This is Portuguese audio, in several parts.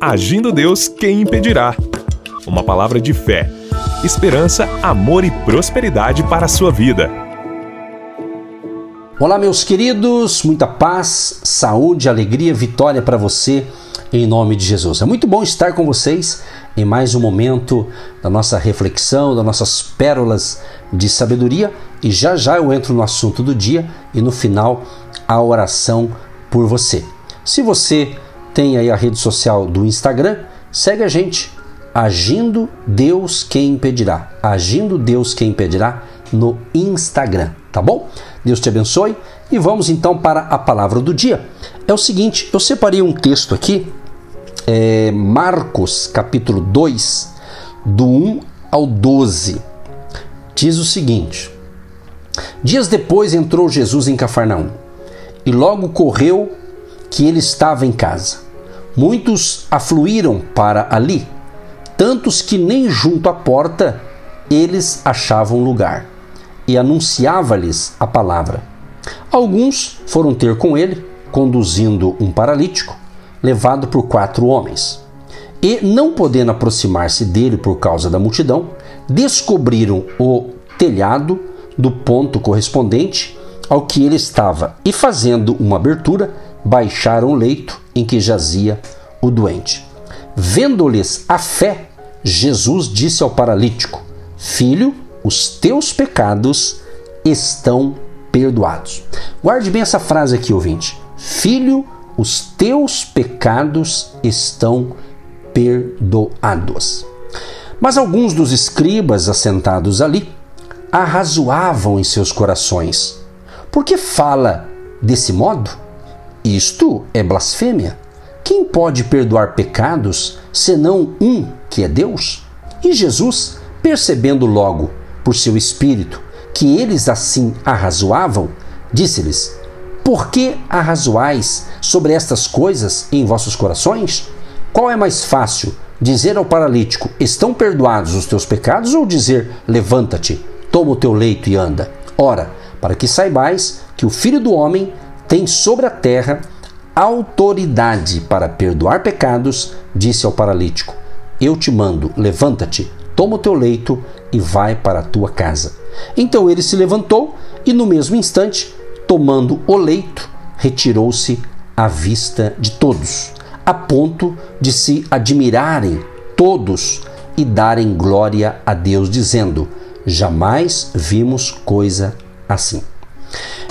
Agindo Deus, quem impedirá? Uma palavra de fé, esperança, amor e prosperidade para a sua vida. Olá, meus queridos, muita paz, saúde, alegria, vitória para você em nome de Jesus. É muito bom estar com vocês em mais um momento da nossa reflexão, das nossas pérolas de sabedoria e já já eu entro no assunto do dia e no final a oração por você. Se você tem aí a rede social do Instagram, segue a gente. Agindo Deus quem impedirá. Agindo Deus quem impedirá no Instagram, tá bom? Deus te abençoe e vamos então para a palavra do dia. É o seguinte, eu separei um texto aqui, é Marcos capítulo 2, do 1 ao 12. Diz o seguinte: Dias depois entrou Jesus em Cafarnaum e logo correu que ele estava em casa. Muitos afluíram para ali, tantos que nem junto à porta eles achavam lugar, e anunciava-lhes a palavra. Alguns foram ter com ele, conduzindo um paralítico, levado por quatro homens. E, não podendo aproximar-se dele por causa da multidão, descobriram o telhado do ponto correspondente ao que ele estava e, fazendo uma abertura, baixaram o leito em que jazia o doente. Vendo-lhes a fé, Jesus disse ao paralítico: Filho, os teus pecados estão perdoados. Guarde bem essa frase aqui, ouvinte. Filho, os teus pecados estão perdoados. Mas alguns dos escribas assentados ali arrazoavam em seus corações. Por que fala desse modo? Isto é blasfêmia. Quem pode perdoar pecados senão um que é Deus? E Jesus, percebendo logo por seu espírito que eles assim arrazoavam, disse-lhes: Por que arrazoais sobre estas coisas em vossos corações? Qual é mais fácil, dizer ao paralítico: Estão perdoados os teus pecados, ou dizer: Levanta-te, toma o teu leito e anda? Ora, para que saibais que o Filho do Homem tem sobre a terra autoridade para perdoar pecados, disse ao paralítico: Eu te mando, levanta-te, toma o teu leito e vai para a tua casa. Então ele se levantou e, no mesmo instante, tomando o leito, retirou-se à vista de todos, a ponto de se admirarem todos e darem glória a Deus, dizendo: Jamais vimos coisa assim.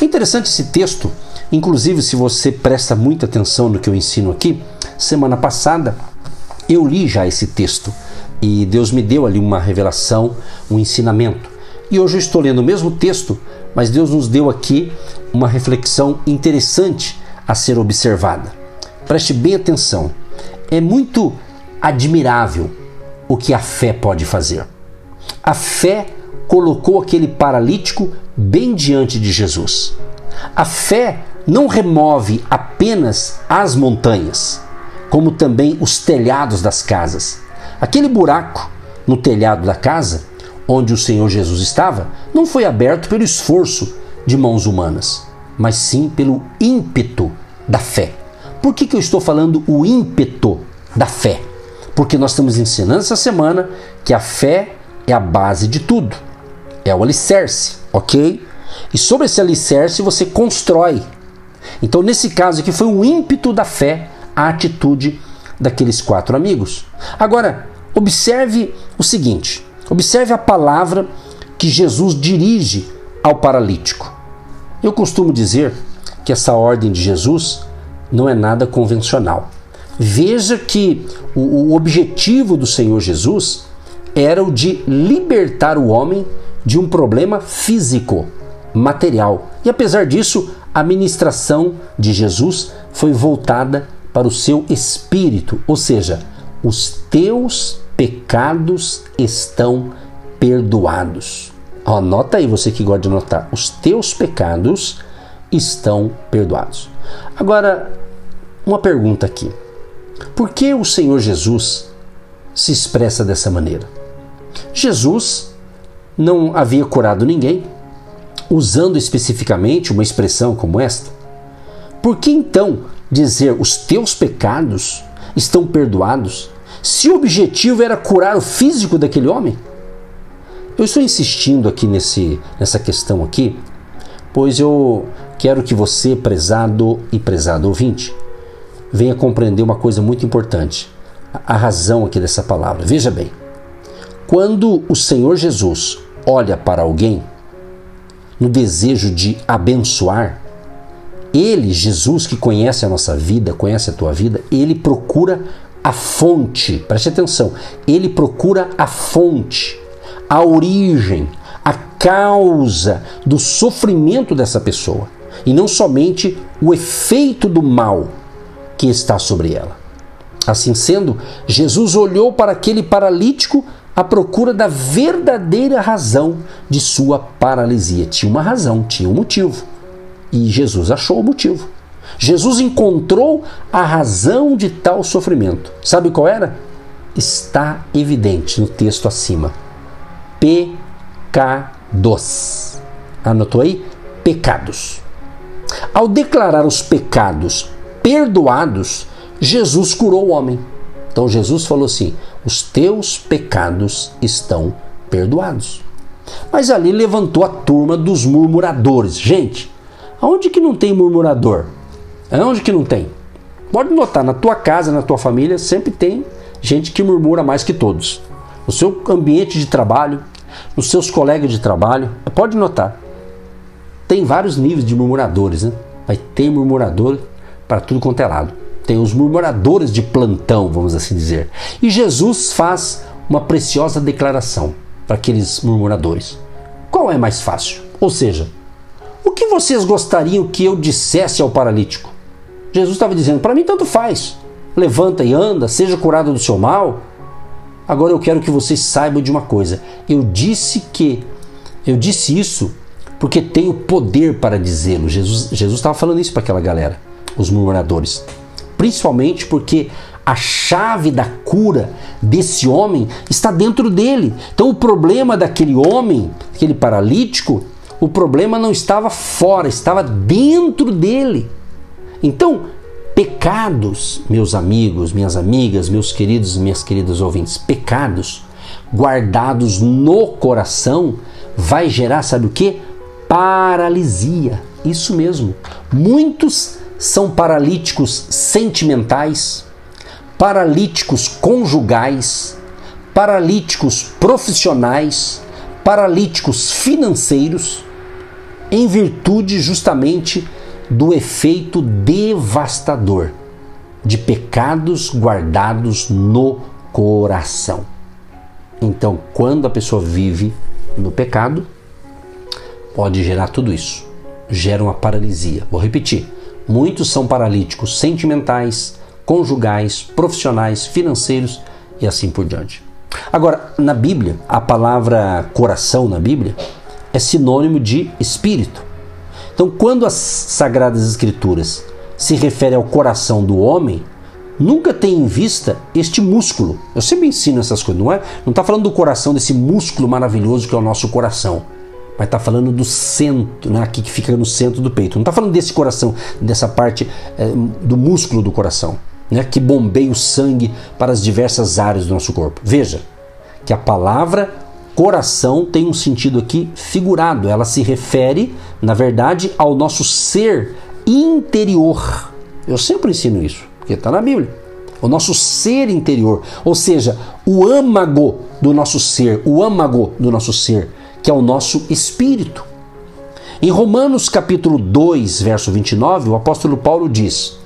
É interessante esse texto Inclusive, se você presta muita atenção no que eu ensino aqui, semana passada eu li já esse texto e Deus me deu ali uma revelação, um ensinamento. E hoje eu estou lendo o mesmo texto, mas Deus nos deu aqui uma reflexão interessante a ser observada. Preste bem atenção. É muito admirável o que a fé pode fazer. A fé colocou aquele paralítico bem diante de Jesus. A fé não remove apenas as montanhas, como também os telhados das casas. Aquele buraco no telhado da casa, onde o Senhor Jesus estava, não foi aberto pelo esforço de mãos humanas, mas sim pelo ímpeto da fé. Por que, que eu estou falando o ímpeto da fé? Porque nós estamos ensinando essa semana que a fé é a base de tudo, é o alicerce, ok? E sobre esse alicerce você constrói então, nesse caso aqui, foi o ímpeto da fé a atitude daqueles quatro amigos. Agora, observe o seguinte: observe a palavra que Jesus dirige ao paralítico. Eu costumo dizer que essa ordem de Jesus não é nada convencional. Veja que o objetivo do Senhor Jesus era o de libertar o homem de um problema físico, material. E apesar disso, a ministração de Jesus foi voltada para o seu espírito, ou seja, os teus pecados estão perdoados. Anota aí você que gosta de anotar. Os teus pecados estão perdoados. Agora, uma pergunta aqui. Por que o Senhor Jesus se expressa dessa maneira? Jesus não havia curado ninguém, usando especificamente uma expressão como esta? Por que então dizer os teus pecados estão perdoados? Se o objetivo era curar o físico daquele homem? Eu estou insistindo aqui nesse, nessa questão aqui, pois eu quero que você, prezado e prezado ouvinte, venha compreender uma coisa muito importante, a razão aqui dessa palavra. Veja bem, quando o Senhor Jesus olha para alguém no desejo de abençoar, ele, Jesus, que conhece a nossa vida, conhece a tua vida, ele procura a fonte, preste atenção, ele procura a fonte a origem, a causa do sofrimento dessa pessoa e não somente o efeito do mal que está sobre ela. Assim sendo, Jesus olhou para aquele paralítico à procura da verdadeira razão de sua paralisia. Tinha uma razão, tinha um motivo. E Jesus achou o motivo. Jesus encontrou a razão de tal sofrimento. Sabe qual era? Está evidente no texto acima pecados. Anotou aí? Pecados. Ao declarar os pecados perdoados, Jesus curou o homem. Então Jesus falou assim: os teus pecados estão perdoados. Mas ali levantou a turma dos murmuradores. Gente, aonde que não tem murmurador? Aonde que não tem? Pode notar, na tua casa, na tua família, sempre tem gente que murmura mais que todos. No seu ambiente de trabalho, nos seus colegas de trabalho. Pode notar, tem vários níveis de murmuradores, né? Vai ter murmurador para tudo quanto é lado. Tem os murmuradores de plantão, vamos assim dizer. E Jesus faz uma preciosa declaração para aqueles murmuradores. Qual é mais fácil? Ou seja, o que vocês gostariam que eu dissesse ao paralítico? Jesus estava dizendo: para mim tanto faz. Levanta e anda, seja curado do seu mal. Agora eu quero que vocês saibam de uma coisa. Eu disse que eu disse isso porque tenho poder para dizê-lo. Jesus estava falando isso para aquela galera, os murmuradores. Principalmente porque a chave da cura desse homem está dentro dele. Então o problema daquele homem, aquele paralítico, o problema não estava fora, estava dentro dele. Então, pecados, meus amigos, minhas amigas, meus queridos e minhas queridas ouvintes, pecados guardados no coração vai gerar, sabe o que? Paralisia. Isso mesmo. Muitos são paralíticos sentimentais, paralíticos conjugais, paralíticos profissionais, paralíticos financeiros, em virtude justamente do efeito devastador de pecados guardados no coração. Então, quando a pessoa vive no pecado, pode gerar tudo isso. Gera uma paralisia. Vou repetir: muitos são paralíticos sentimentais, conjugais, profissionais, financeiros e assim por diante. Agora, na Bíblia, a palavra coração na Bíblia é sinônimo de espírito. Então, quando as Sagradas Escrituras se refere ao coração do homem, nunca tem em vista este músculo. Eu sempre ensino essas coisas, não é? Não está falando do coração, desse músculo maravilhoso que é o nosso coração, mas está falando do centro, né? aqui que fica no centro do peito. Não está falando desse coração, dessa parte é, do músculo do coração, né? que bombeia o sangue para as diversas áreas do nosso corpo. Veja que a palavra coração tem um sentido aqui figurado. Ela se refere, na verdade, ao nosso ser interior. Eu sempre ensino isso, porque está na Bíblia. O nosso ser interior, ou seja, o âmago do nosso ser, o âmago do nosso ser, que é o nosso espírito. Em Romanos capítulo 2, verso 29, o apóstolo Paulo diz: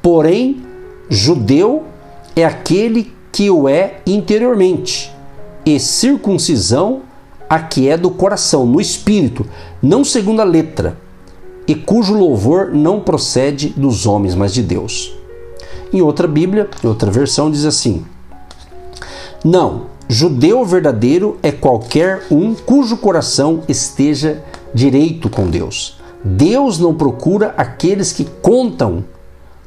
Porém, judeu é aquele que o é interiormente e circuncisão a que é do coração, no espírito, não segundo a letra, e cujo louvor não procede dos homens, mas de Deus. Em outra Bíblia, em outra versão, diz assim: Não, judeu verdadeiro é qualquer um cujo coração esteja direito com Deus. Deus não procura aqueles que contam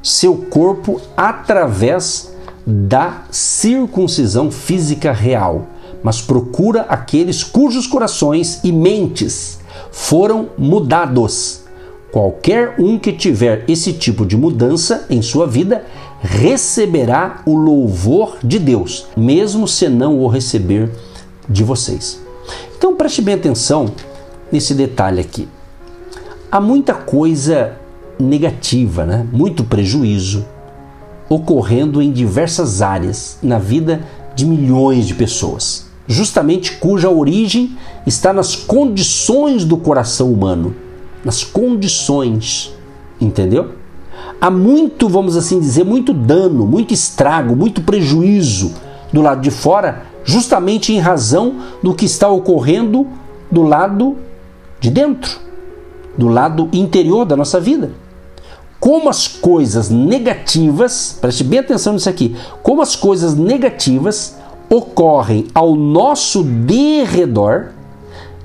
seu corpo através da circuncisão física real, mas procura aqueles cujos corações e mentes foram mudados. Qualquer um que tiver esse tipo de mudança em sua vida receberá o louvor de Deus, mesmo se não o receber de vocês. Então preste bem atenção nesse detalhe aqui. Há muita coisa negativa, né? muito prejuízo ocorrendo em diversas áreas na vida de milhões de pessoas, justamente cuja origem está nas condições do coração humano, nas condições, entendeu? Há muito, vamos assim dizer, muito dano, muito estrago, muito prejuízo do lado de fora, justamente em razão do que está ocorrendo do lado de dentro, do lado interior da nossa vida. Como as coisas negativas, preste bem atenção nisso aqui, como as coisas negativas ocorrem ao nosso derredor,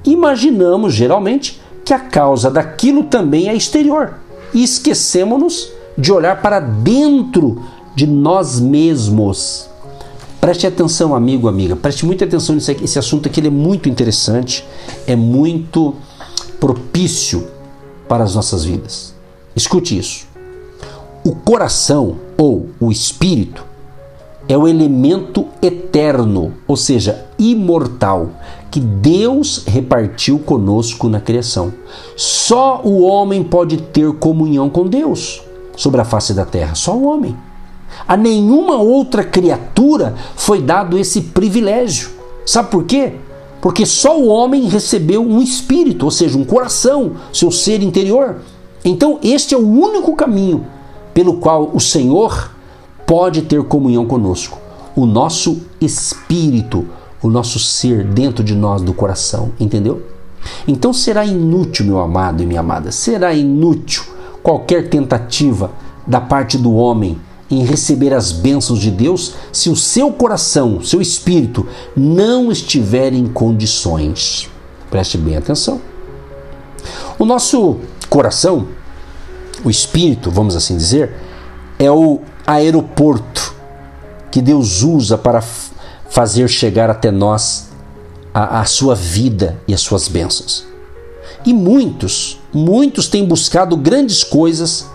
imaginamos geralmente que a causa daquilo também é exterior e esquecemos-nos de olhar para dentro de nós mesmos. Preste atenção, amigo, amiga, preste muita atenção nesse esse assunto aqui, ele é muito interessante, é muito propício para as nossas vidas. Escute isso. O coração ou o espírito é o elemento eterno, ou seja, imortal, que Deus repartiu conosco na criação. Só o homem pode ter comunhão com Deus sobre a face da terra, só o homem. A nenhuma outra criatura foi dado esse privilégio. Sabe por quê? Porque só o homem recebeu um espírito, ou seja, um coração, seu ser interior. Então, este é o único caminho pelo qual o Senhor pode ter comunhão conosco. O nosso espírito, o nosso ser dentro de nós, do coração, entendeu? Então será inútil, meu amado e minha amada, será inútil qualquer tentativa da parte do homem em receber as bênçãos de Deus se o seu coração, seu espírito, não estiver em condições. Preste bem atenção. O nosso coração, o espírito, vamos assim dizer, é o aeroporto que Deus usa para fazer chegar até nós a, a sua vida e as suas bênçãos. E muitos, muitos têm buscado grandes coisas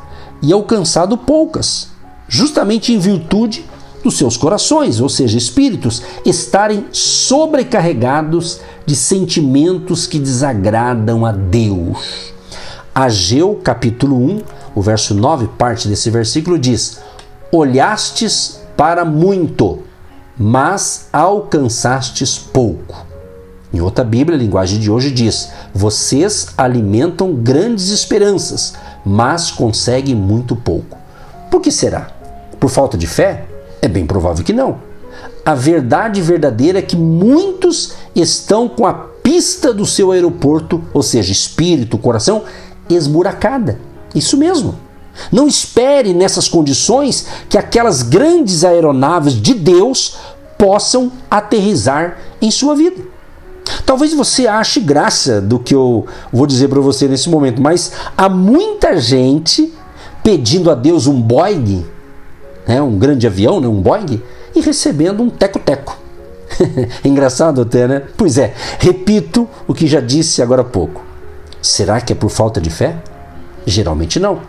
e alcançado poucas justamente em virtude dos seus corações, ou seja, espíritos, estarem sobrecarregados de sentimentos que desagradam a Deus. Ageu capítulo 1, o verso 9, parte desse versículo diz: Olhastes para muito, mas alcançastes pouco. Em outra Bíblia, a linguagem de hoje diz: Vocês alimentam grandes esperanças, mas conseguem muito pouco. Por que será? Por falta de fé? É bem provável que não. A verdade verdadeira é que muitos estão com a pista do seu aeroporto, ou seja, espírito, coração, esburacada. Isso mesmo. Não espere nessas condições que aquelas grandes aeronaves de Deus possam aterrizar em sua vida. Talvez você ache graça do que eu vou dizer para você nesse momento, mas há muita gente pedindo a Deus um Boeing né, um grande avião, né, um Boeing, e recebendo um teco-teco. Engraçado até, né? Pois é, repito o que já disse agora há pouco. Será que é por falta de fé? Geralmente não.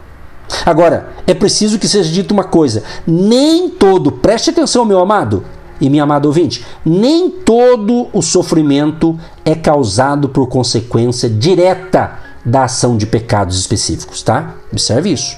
Agora, é preciso que seja dito uma coisa: nem todo, preste atenção, meu amado e minha amada ouvinte, nem todo o sofrimento é causado por consequência direta da ação de pecados específicos, tá? Observe isso.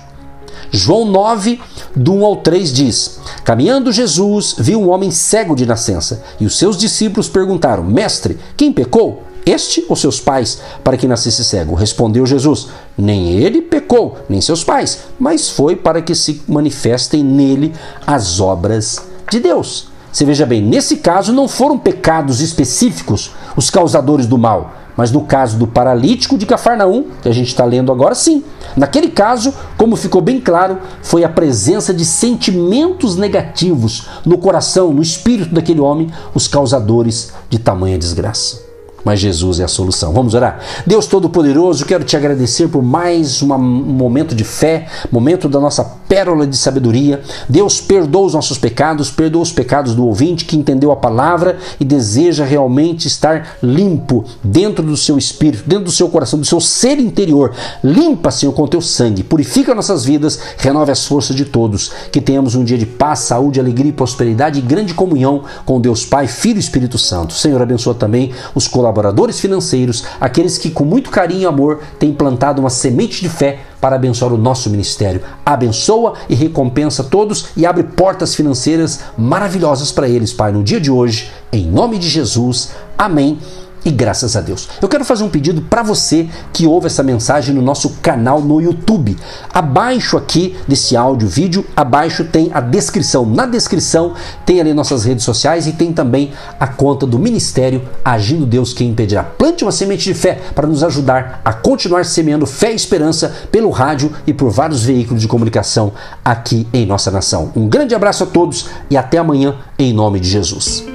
João 9, do 1 ao 3 diz: Caminhando Jesus viu um homem cego de nascença, e os seus discípulos perguntaram: Mestre, quem pecou? Este ou seus pais, para que nascesse cego? Respondeu Jesus: Nem ele pecou, nem seus pais, mas foi para que se manifestem nele as obras de Deus. Você veja bem, nesse caso não foram pecados específicos os causadores do mal, mas no caso do paralítico de Cafarnaum, que a gente está lendo agora, sim. Naquele caso, como ficou bem claro, foi a presença de sentimentos negativos no coração, no espírito daquele homem, os causadores de tamanha desgraça. Mas Jesus é a solução. Vamos orar? Deus Todo-Poderoso, quero te agradecer por mais um momento de fé, momento da nossa pérola de sabedoria. Deus, perdoa os nossos pecados, perdoa os pecados do ouvinte que entendeu a palavra e deseja realmente estar limpo dentro do seu espírito, dentro do seu coração, do seu ser interior. Limpa, Senhor, com teu sangue, purifica nossas vidas, renove as forças de todos. Que tenhamos um dia de paz, saúde, alegria e prosperidade e grande comunhão com Deus Pai, Filho e Espírito Santo. Senhor, abençoa também os colaboradores financeiros, aqueles que com muito carinho e amor têm plantado uma semente de fé para abençoar o nosso ministério. Abençoa e recompensa todos e abre portas financeiras maravilhosas para eles, Pai, no dia de hoje, em nome de Jesus. Amém e graças a Deus. Eu quero fazer um pedido para você que ouve essa mensagem no nosso canal no YouTube. Abaixo aqui desse áudio, vídeo, abaixo tem a descrição. Na descrição tem ali nossas redes sociais e tem também a conta do Ministério Agindo Deus Quem Impedirá. Plante uma semente de fé para nos ajudar a continuar semeando fé e esperança pelo rádio e por vários veículos de comunicação aqui em nossa nação. Um grande abraço a todos e até amanhã em nome de Jesus.